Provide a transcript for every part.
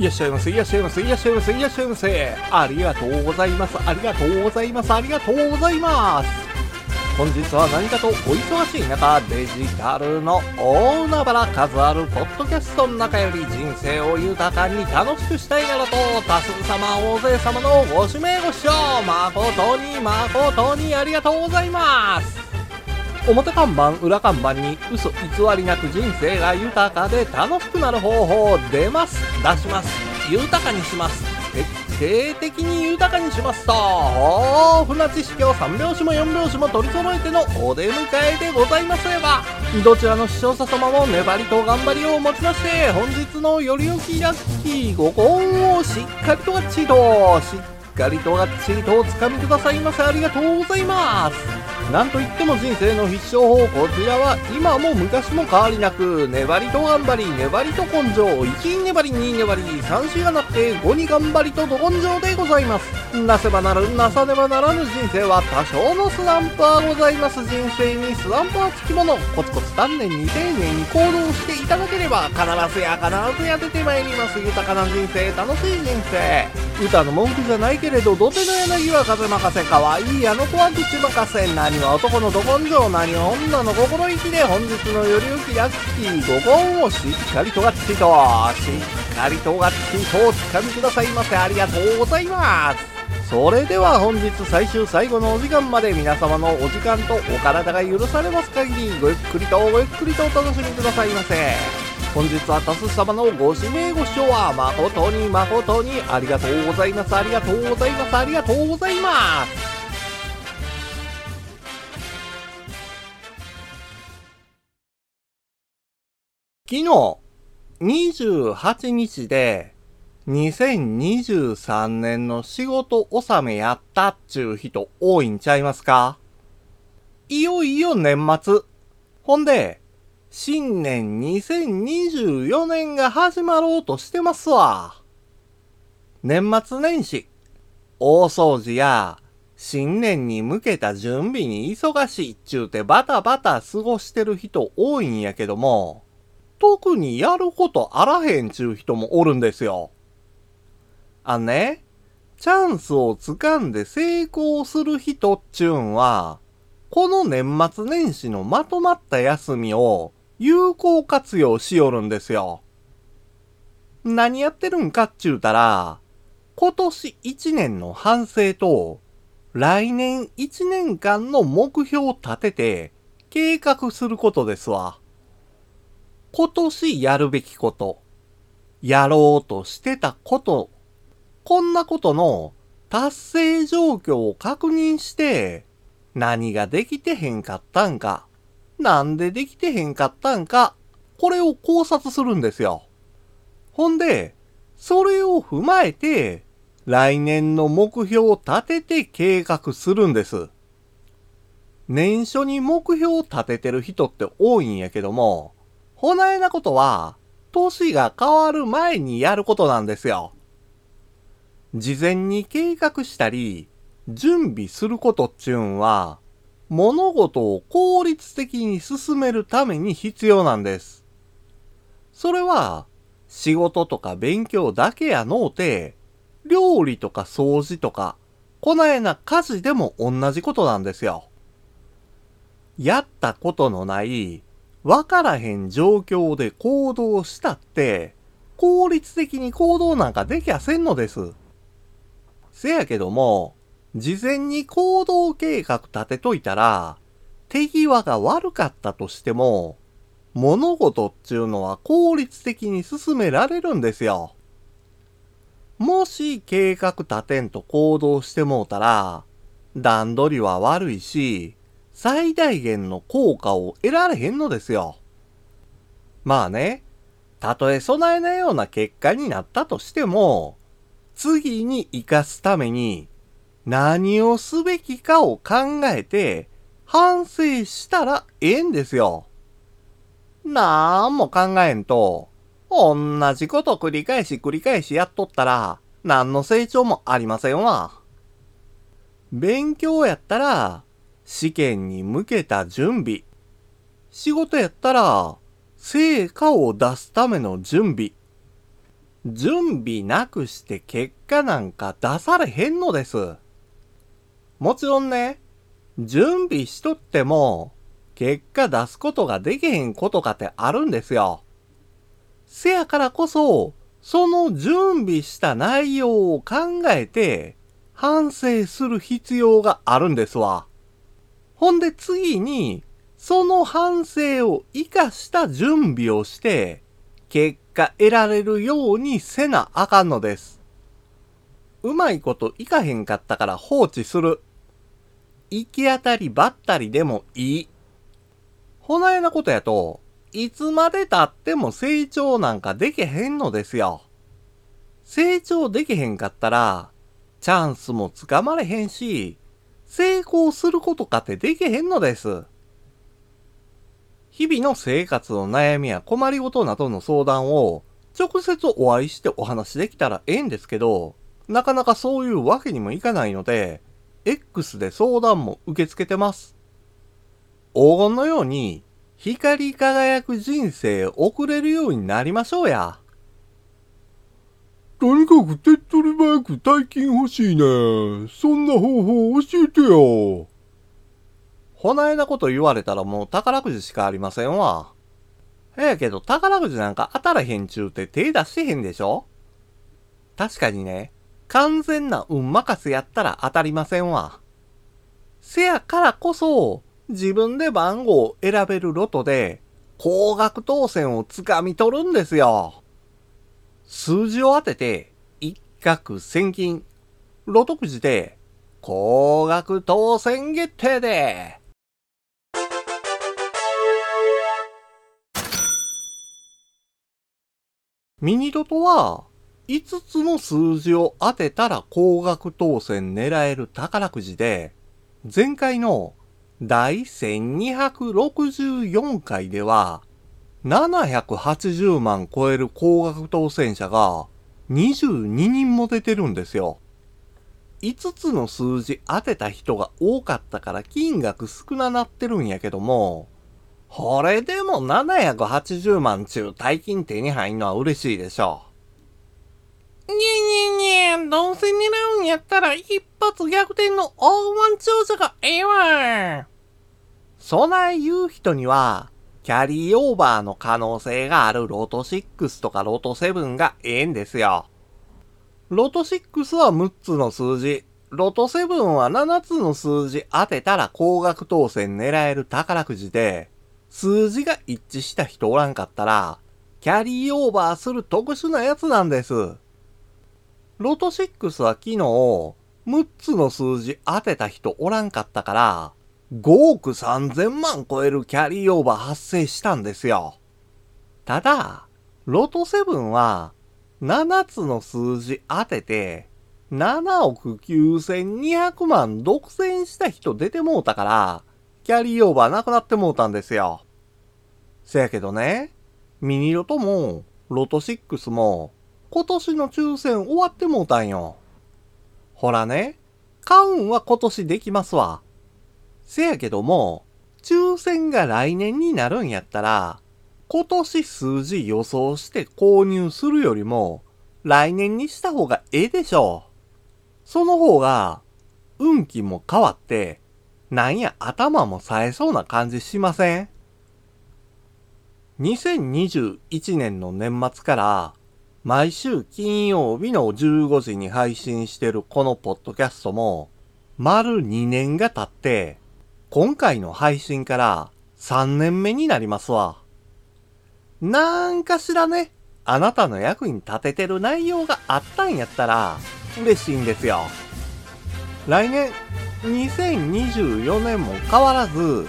いらっしゃいませいらっしゃいませいらっしゃいませいらっしゃいませ。ありがとうございます。ありがとうございます。ありがとうございます。本日は何かとお忙しい中デジタルの大海原数あるポッドキャストの中より人生を豊かに楽しくしたいなどと多数様大勢様のご指名ご視聴誠に誠にありがとうございます。表看板裏看板に嘘偽りなく人生が豊かで楽しくなる方法出ます。出します。豊かにします。徹底的に豊かにしますと。豊富な知識を3拍子も4拍子も取り揃えてのお出迎えでございますれば。どちらの視聴者様も粘りと頑張りをもちまして本日のよりよきラッキーご幸をしっかりとがっちりと。しっかりとがっちりとおつかみくださいませ。ありがとうございます。なんといっても人生の必勝法こちらは今も昔も変わりなく粘りと頑張り粘りと根性1に粘り2粘り3子がなって5に頑張りとど根性でございます。なせばなるなさねばならぬ人生は多少のスランプはございます人生にスランプはつきものコツコツ丹念に丁寧に行動していただければ必ずや必ずや出てまいります。豊かな人生楽しい人生。歌の文句じゃないけれど土手の柳は風任せ可愛いいあの子は口任せ何は男のど根性何は女の心意気で本日のよりゆきラッキー五本をしっかりとがっちりとしっかりとがっちりとおつかみくださいませありがとうございます。それでは本日最終最後のお時間まで皆様のお時間とお体が許されます限りごゆっくりとごゆっくりとお楽しみくださいませ。本日は多数様のご指名ご視聴は誠に誠にありがとうございます。ありがとうございます。ありがとうございます。昨日、28日で、2023年の仕事納めやったっちゅう人多いんちゃいますか？いよいよ年末。ほんで、新年2024年が始まろうとしてますわ。年末年始、大掃除や新年に向けた準備に忙しいっちゅうてバタバタ過ごしてる人多いんやけども、特にやることあらへんちゅう人もおるんですよ。あね、チャンスをつかんで成功する人っちゅうんは、この年末年始のまとまった休みを有効活用しよるんですよ。何やってるんかっちゅうたら、今年1年の反省と、来年1年間の目標を立てて計画することですわ。今年やるべきこと、やろうとしてたこと、こんなことの達成状況を確認して、何ができてへんかったんか、なんでできてへんかったんか、これを考察するんですよ。ほんで、それを踏まえて、来年の目標を立てて計画するんです。年初に目標を立ててる人って多いんやけども、ほなえなことは、年が変わる前にやることなんですよ。事前に計画したり、準備することっちゅうんは、物事を効率的に進めるために必要なんです。それは、仕事とか勉強だけやのうて、料理とか掃除とか、こないな家事でも同じことなんですよ。やったことのない、わからへん状況で行動したって、効率的に行動なんかできやせんのです。せやけども、事前に行動計画立てといたら、手際が悪かったとしても、物事っちゅうのは効率的に進められるんですよ。もし計画立てんと行動してもうたら、段取りは悪いし、最大限の効果を得られへんのですよ。まあね、たとえ備えないような結果になったとしても、次に活かすために何をすべきかを考えて反省したらええんですよ。なんも考えんと、同じこと繰り返し繰り返しやっとったら、何の成長もありませんわ。勉強やったら、試験に向けた準備。仕事やったら、成果を出すための準備。準備なくして結果なんか出されへんのです。もちろんね、準備しとっても、結果出すことができへんことかってあるんですよ。せやからこそ、その準備した内容を考えて、反省する必要があるんですわ。ほんで次に、その反省を活かした準備をして、結果得られるようにせなあかんのです。うまいこといかへんかったから放置する。行き当たりばったりでもいい。ほなえなことやと、いつまで経っても成長なんかできへんのですよ。成長できへんかったら、チャンスもつかまれへんし、成功することかってできへんのです。日々の生活の悩みや困りごとなどの相談を直接お会いしてお話できたらええんですけど、なかなかそういうわけにもいかないので、X で相談も受け付けてます。黄金のように光り輝く人生送れるようになりましょうや。とにかく手っ取り早く大金欲しいね。そんな方法教えてよ。ほないなこと言われたらもう宝くじしかありませんわ。えやけど宝くじなんか当たらへんちゅうて手出してへんでしょ確かにね、完全な運任せやったら当たりませんわ。せやからこそ、自分で番号を選べるロトで、高額当選をつかみ取るんですよ。数字を当てて、一攫千金。ロトくじで、高額当選決定で。ミニロトは、5つの数字を当てたら高額当選狙える宝くじで、前回の第1264回では、780万超える高額当選者が22人も出てるんですよ。5つの数字当てた人が多かったから金額少ななってるんやけども、これでも780万中大金手に入んのは嬉しいでしょう。にゃにゃにゃ、どうせ狙うんやったら一発逆転の大ワン調査がええわ。そない言う人には、キャリーオーバーの可能性があるロト6とかロト7がええんですよ。ロト6は6つの数字、ロト7は7つの数字当てたら高額当選狙える宝くじで、数字が一致した人おらんかったら、キャリーオーバーする特殊なやつなんです。ロト6は昨日、6つの数字当てた人おらんかったから、5億3000万超えるキャリーオーバー発生したんですよ。ただ、ロト7は7つの数字当てて7億9200万独占した人出てもうたから、キャリーオーバーなくなってもうたんですよ。せやけどね、ミニロトもロト6も今年の抽選終わってもうたんよ。ほらね、買うんは今年できますわ。せやけども、抽選が来年になるんやったら、今年数字予想して購入するよりも、来年にした方がええでしょう。その方が、運気も変わって、なんや頭も冴えそうな感じしません ?2021 年の年末から、毎週金曜日の15時に配信してるこのポッドキャストも、丸2年が経って、今回の配信から3年目になりますわ。なんかしらね、あなたの役に立ててる内容があったんやったら嬉しいんですよ。来年2024年も変わらず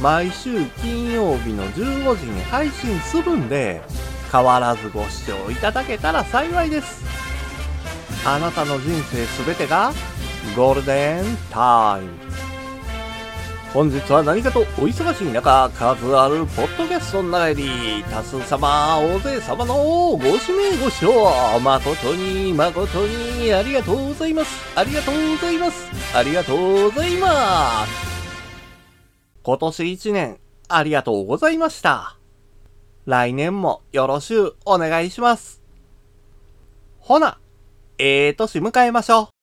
毎週金曜日の15時に配信するんで変わらずご視聴いただけたら幸いです。あなたの人生すべてがゴールデンタイム。本日は何かとお忙しい中、数あるポッドキャストの中より、多数様、大勢様のご指名ご視聴、誠に誠にありがとうございます。ありがとうございます。ありがとうございます。今年一年、ありがとうございました。来年もよろしゅうお願いします。ほな、ええ年迎えましょう。